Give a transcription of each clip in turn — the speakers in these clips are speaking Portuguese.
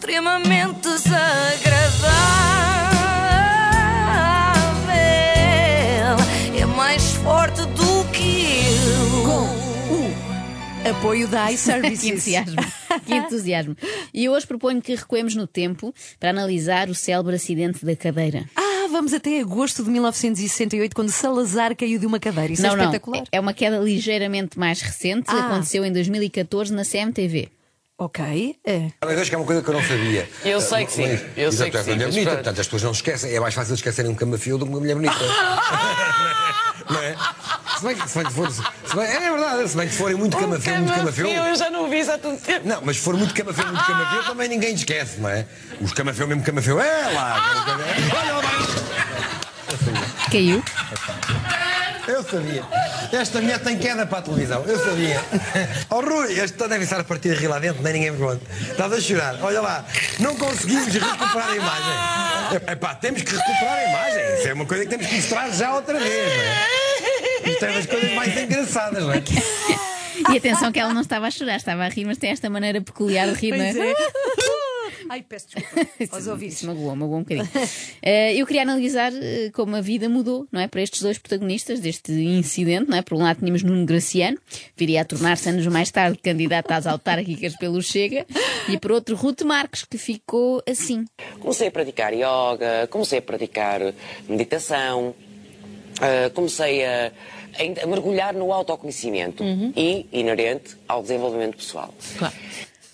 extremamente desagradável. É mais forte do que eu. Apoio da Que iServices. entusiasmo, que entusiasmo. E hoje proponho que recuemos no tempo para analisar o célebre acidente da cadeira. Ah, vamos até agosto de 1968, quando Salazar caiu de uma cadeira. Isso não, é não, espetacular. é uma queda ligeiramente mais recente, Ah. aconteceu em 2014 na CMTV. Ok. É. Mas acho que é uma coisa que eu não sabia. Eu sei que sim. Luís, Eu sei exato, que é uma sim, mulher mas bonita, para- portanto as pessoas não se esquecem. É mais fácil esquecerem um camafeu do que uma mulher bonita. não é? Se bem que, se bem que for. Se bem, é verdade, se bem que forem muito camafeu, muito camafeu. Eu já não vi isso há tanto tempo. Não, mas se for muito camafeu, muito camafeu, também ninguém esquece, não é? Os camafeu, mesmo camafeu, é lá. Olha lá, Caiu? Eu sabia. Esta mulher tem queda para a televisão. Eu sabia. Oh Rui, este deve estar a partir de rir lá dentro, nem ninguém me pergunta. Estás a chorar. Olha lá, não conseguimos recuperar a imagem. Epá, temos que recuperar a imagem. Isso é uma coisa que temos que mostrar já outra vez, não é? Isto é das coisas mais engraçadas, não é? E atenção que ela não estava a chorar, estava a rir, mas tem esta maneira peculiar de rir, não Pois é? Ai, peço desculpa aos Isso ouvintes. magoou, magoou um bocadinho. Eh, eu queria analisar eh, como a vida mudou, não é? Para estes dois protagonistas deste incidente, não é? Por um lado tínhamos Nuno Graciano, viria a tornar-se anos mais tarde candidato às autárquicas pelo Chega, e por outro Ruth Marques, que ficou assim. Comecei a praticar yoga, comecei a praticar meditação, ah, comecei a, a mergulhar no autoconhecimento e inerente ao desenvolvimento pessoal. Claro.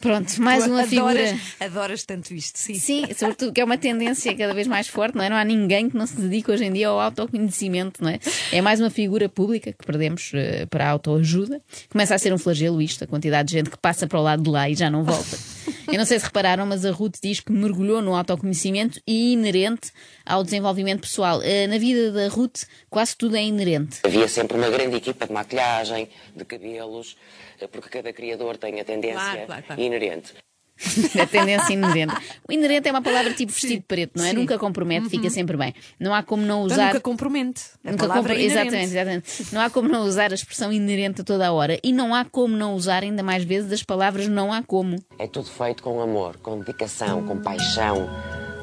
Pronto, mais Tu uma adoras, figura. adoras tanto isto, sim. Sim, sobretudo que é uma tendência cada vez mais forte, não é? Não há ninguém que não se dedique hoje em dia ao autoconhecimento, não é? É mais uma figura pública que perdemos eh, para a autoajuda. Começa a ser um flagelo isto, a quantidade de gente que passa para o lado de lá e já não volta. Eu não sei se repararam, mas a Ruth diz que mergulhou no autoconhecimento e inerente ao desenvolvimento pessoal. Eh, Na vida da Ruth, quase tudo é inerente. Havia sempre uma grande equipa de maquilhagem, de cabelos, eh, porque cada criador tem a tendência Claro, claro, claro. inerente. a tendência inerente. O inerente é uma palavra tipo vestido preto, não é? sim. Nunca compromete, fica sempre bem. Não há como não Então usar. nunca compromete. A Nunca compro- é exatamente, exatamente. Não há como não usar a expressão inerente a toda a hora. E não há como não usar ainda mais vezes as palavras não há como. É tudo feito com amor, com dedicação, com paixão,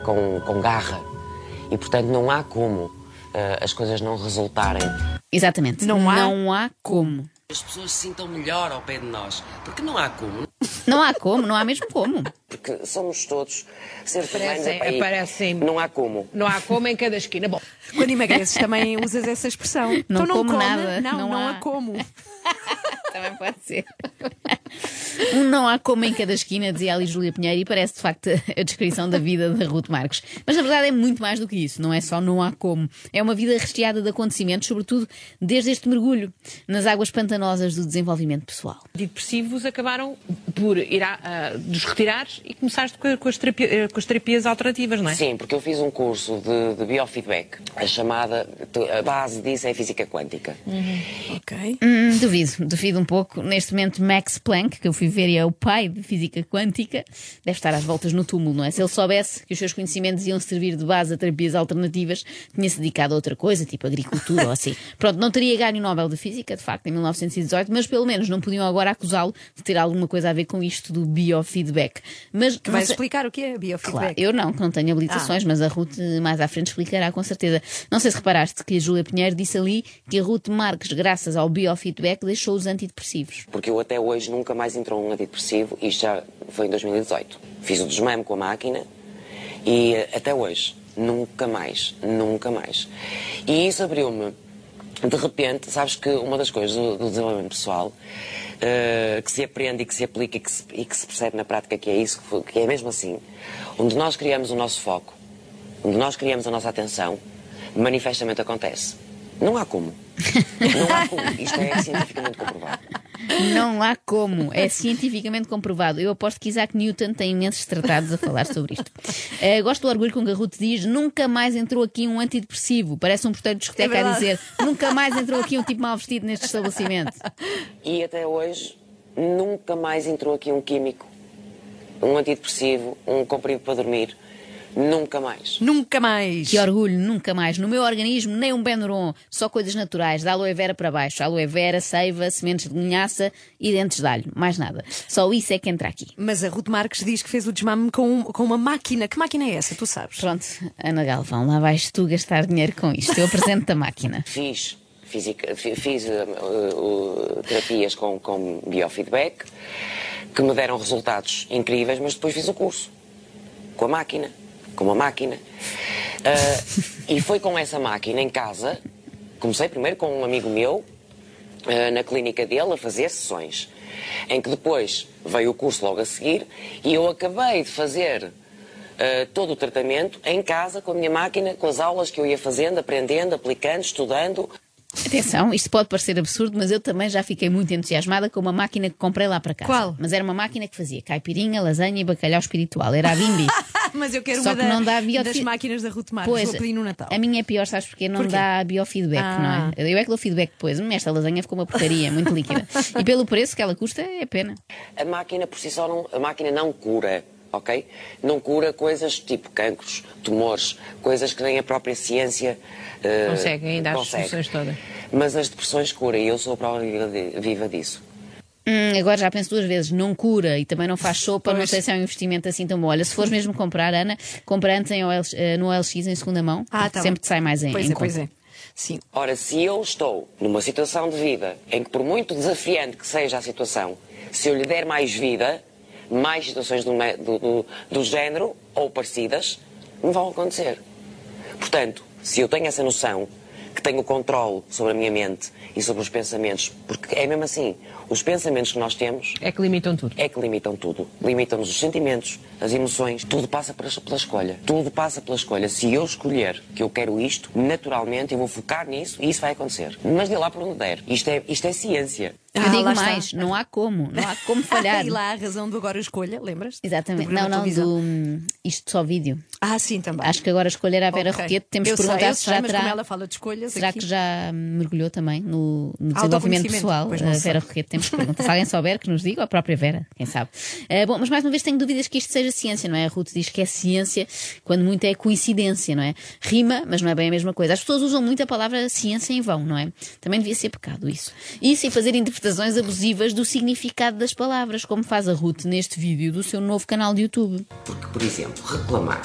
com, com garra. E, portanto, não há como eh, as coisas não resultarem. Exatamente. Não há Não há como. As pessoas se sintam melhor ao pé de nós. Porque não há como. Não há como, não há mesmo como. Porque somos todos seres humanos. Aparecem- Não há como. Não há como em cada esquina. Bom, Quando emagreces também usas essa expressão. Não então não como come, nada, Não, não não, há. há como. Também pode ser. Um não há como em cada esquina, dizia ali Júlia Pinheiro, e parece de facto a descrição da vida da Ruth Marques. Mas na verdade é muito mais do que isso, não é só não há como. É uma vida recheada de acontecimentos, sobretudo desde este mergulho nas águas pantanosas do desenvolvimento pessoal. antidepressivos acabaram por ir a, a- dos retirar e começaste com, com as terapia- eh, com as terapias alternativas, não é? Sim, porque eu fiz um curso de, de biofeedback. A chamada, a base disso é a física quântica. Ok. Hum, duvido, duvido um pouco. Neste momento, Max Planck, que eu fui ver e é o pai de física quântica, deve estar às voltas no túmulo, não é? Se ele soubesse que os seus conhecimentos iam servir de base a terapias alternativas, tinha-se dedicado a outra coisa, tipo agricultura ou assim. Pronto, não teria ganho o Nobel de Física, de facto, em 1918, mas pelo menos não podiam agora acusá-lo de ter alguma coisa a ver com isto do biofeedback. Mas não Vais sei- explicar o que é biofeedback? Claro, eu não, que não tenho habilitações, mas a Ruth mais à frente explicará com certeza. Não sei se reparaste que a Júlia Pinheiro disse ali que a Ruth Marques, graças ao biofeedback, deixou os antidepressivos. Porque eu até hoje nunca mais entrou um antidepressivo, isto já foi em 2018. Fiz o desmame com a máquina e eh, até hoje, nunca mais, nunca mais. E isso abriu-me, de repente, sabes que uma das coisas do, desenvolvimento pessoal eh, que se aprende e que se aplica e que se, e que se percebe na prática que é isso, que é mesmo assim, onde nós criamos o nosso foco, onde nós criamos a nossa atenção, manifestamente acontece. Não há como. Não há como. Isto é cientificamente comprovado. Não há como, é cientificamente comprovado. Eu aposto que Isaac Newton tem imensos tratados a falar sobre isto. Eh, gosto do orgulho com que a Ruth diz: nunca mais entrou aqui um antidepressivo. Parece um porteiro de discoteca É a dizer: nunca mais entrou aqui um tipo mal vestido neste estabelecimento. E até hoje nunca mais entrou aqui um químico, um antidepressivo, um comprimido para dormir. Nunca mais. Nunca mais. Que orgulho, nunca mais. No meu organismo, nem um Benuron, só coisas naturais, da aloe vera para baixo. Aloe vera, seiva, sementes de linhaça e dentes de alho. Mais nada. Só isso é que entra aqui. Mas a Ruth Marques diz que fez o desmame com, com uma máquina. Que máquina é essa? Tu sabes? Pronto, Ana Galvão, lá vais tu gastar dinheiro com isto. Eu apresento a máquina. Fiz, fisica, fi- fiz uh, terapias com, com biofeedback que me deram resultados incríveis, mas depois fiz o curso com a máquina, com uma máquina. Uh, e foi com essa máquina em casa, comecei primeiro com um amigo meu, uh, na clínica dele, a fazer sessões. Em que depois veio o curso logo a seguir e eu acabei de fazer uh, todo o tratamento em casa com a minha máquina, com as aulas que eu ia fazendo, aprendendo, aplicando, estudando. Atenção, isto pode parecer absurdo, mas eu também já fiquei muito entusiasmada com uma máquina que comprei lá para casa. Qual? Mas era uma máquina que fazia caipirinha, lasanha e bacalhau espiritual. Era a Bimbi. Mas eu quero Só uma que da- não dá biofi- das máquinas da Ruth Marques. Pois, Vou pedir no Natal. a minha é pior, sabes porquê? Não Porquê? dá biofeedback, Ah. não é? Eu é que dou feedback depois. Esta lasanha ficou uma porcaria, muito líquida. E pelo preço que ela custa, é pena. A máquina por si só não, a máquina não cura, ok? Não cura coisas tipo cancros, tumores, coisas que nem a própria ciência eh, Consegue ainda as soluções todas. Mas as depressões cura e eu sou a prova viva disso. Hum, agora já penso duas vezes, não cura e também não faz sopa, não Pois. sei se é um investimento assim tão bom. Olha, se fores mesmo comprar, Ana, compra antes em OLX, eh, no OLX em segunda mão, Ah, tá sempre te sai mais em, Pois em é, pois é. Sim. Ora, se eu estou numa situação de vida em que, por muito desafiante que seja a situação, se eu lhe der mais vida, mais situações do, do, do, do género ou parecidas me vão acontecer. Portanto, se eu tenho essa noção, que tenho controle sobre a minha mente e sobre os pensamentos, porque é mesmo assim, os pensamentos que nós temos É que limitam tudo. é que limitam tudo. Limitam-nos os sentimentos, as emoções. Tudo passa pela, escolha. Tudo passa pela escolha. Se eu escolher que eu quero isto, naturalmente eu vou focar nisso e isso vai acontecer. Mas de lá para onde der. Isto é, isto é ciência. Eu Ah, digo lá está. mais, não há como, não há como falhar. e lá a razão do agora escolha, lembras? Exatamente. Do Não, não, do hum, isto só vídeo. Ah, sim, também. Acho que agora escolher a Vera Ok. Roquete, temos sei, perguntar eu se sei, já mas terá. como ela fala de escolhas Será aqui- que já mergulhou também no, no desenvolvimento Autoconhecimento? pessoal? A sei. Vera Roquete, temos que perguntar. Se alguém souber, que nos diga, ou a própria Vera, quem sabe. Ah, bom, mas mais uma vez tenho dúvidas que isto seja ciência, não é? A Ruth diz que é ciência, quando muito é coincidência, não é? Rima, mas não é bem a mesma coisa. As pessoas usam muito a palavra ciência em vão, não é? Também devia ser pecado isso. Isso e fazer interpretações abusivas do significado das palavras, como faz a Ruth neste vídeo do seu novo canal de YouTube. Porque, por exemplo, reclamar.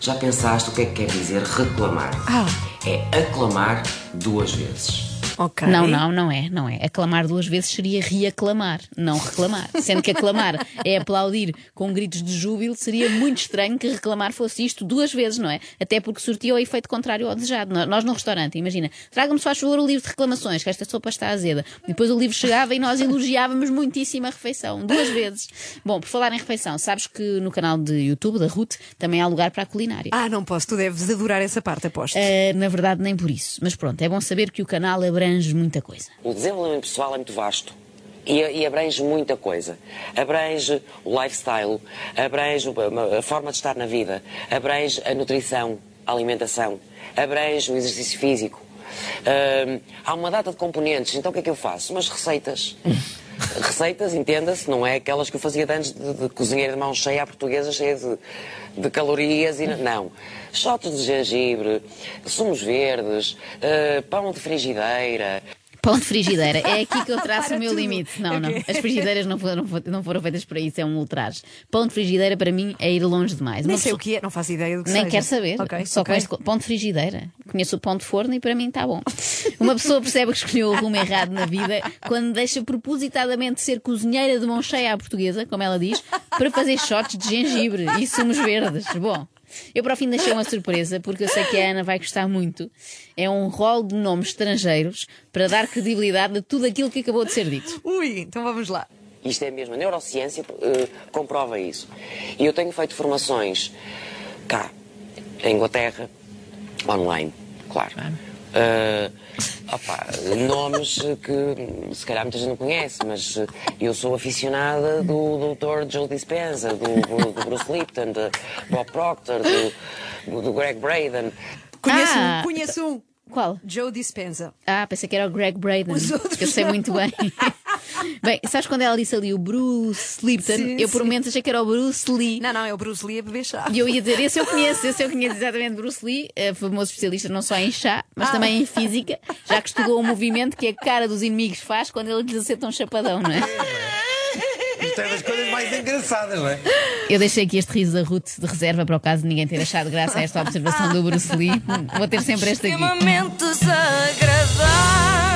Já pensaste o que é que quer dizer reclamar? Ah. É aclamar duas vezes. Ok. Não, não, não é, não é. Aclamar duas vezes seria reaclamar, não reclamar. Sendo que aclamar é aplaudir com gritos de júbilo, seria muito estranho que reclamar fosse isto duas vezes, não é? Até porque surtia o efeito contrário ao desejado. Nós no restaurante, imagina, traga-me só a favor o livro de reclamações, que esta sopa está azeda. Depois o livro chegava e nós elogiávamos muitíssimo a refeição, duas vezes. Bom, por falar em refeição, sabes que no canal de YouTube da Ruth também há lugar para a culinária. Ah, não posso. Tu deves adorar essa parte, aposto. Uh, na verdade, nem por isso. Mas pronto, é bom saber que o canal abrange muita coisa. O desenvolvimento pessoal é muito vasto. E, e abrange muita coisa. Abrange o lifestyle, abrange a, forma de estar na vida, abrange a nutrição, a alimentação, abrange o exercício físico. Ahm, há uma data de componentes, então o que é que eu faço? Umas receitas. Receitas, entenda-se, não é aquelas que eu fazia de antes de, de cozinheira de mão cheia à portuguesa, cheia de, de calorias e não. Shots de gengibre, sumos verdes, eh, pão de frigideira, Pão de frigideira, é aqui que eu traço o meu tudo. limite. Não, não. Ok. As frigideiras não foram, não foram feitas para isso, é um ultraje. Pão de frigideira para mim é ir longe demais. Uma sei o que é, não faço ideia do que Nem seja. quero saber. Ok, Só ok. com este co- pão de frigideira. Conheço o pão de forno e para mim está bom. Uma pessoa percebe que escolheu o rumo errado na vida quando deixa propositadamente ser cozinheira de mão cheia à portuguesa, como ela diz, para fazer shots de gengibre e sumos verdes. Bom. Eu para o fim deixei uma surpresa, porque eu sei que a Ana vai gostar muito. É um rol de nomes estrangeiros para dar credibilidade a tudo aquilo que acabou de ser dito. Ui, então vamos lá. Isto é mesmo, a neurociência eh, comprova isso. E eu tenho feito formações cá, em Inglaterra, online, claro. Eh, opá, nomes que se calhar muita gente não conhece, mas eh, eu sou aficionada do Dr. Joe Dispenza, do, do- do Bruce Lipton, do Bob Proctor, do, do Greg Braden. Conheço Ah, um, conheço um. Qual? Joe Dispenza. Ah, pensei que era o Greg Braden, Os outros que eu sei não. muito bem. Bem, sabes quando ela disse ali o Bruce Lipton? Sim, eu por sim. momentos achei que era o Bruce Lee. Não, não, é o Bruce Lee a beber chá. E eu ia dizer, esse eu conheço, esse eu conheço exatamente Bruce Lee, eh, famoso especialista não só em chá, mas também em física, já que estudou um movimento que a cara dos inimigos faz quando ele lhes acerta um chapadão, não é? Isto é das coisas mais engraçadas, não é? Eu deixei aqui este riso da Ruth de reserva para o caso de ninguém ter achado graça a esta observação do Bruce Lee. Vou ter sempre este aqui. Extremamente desagradável.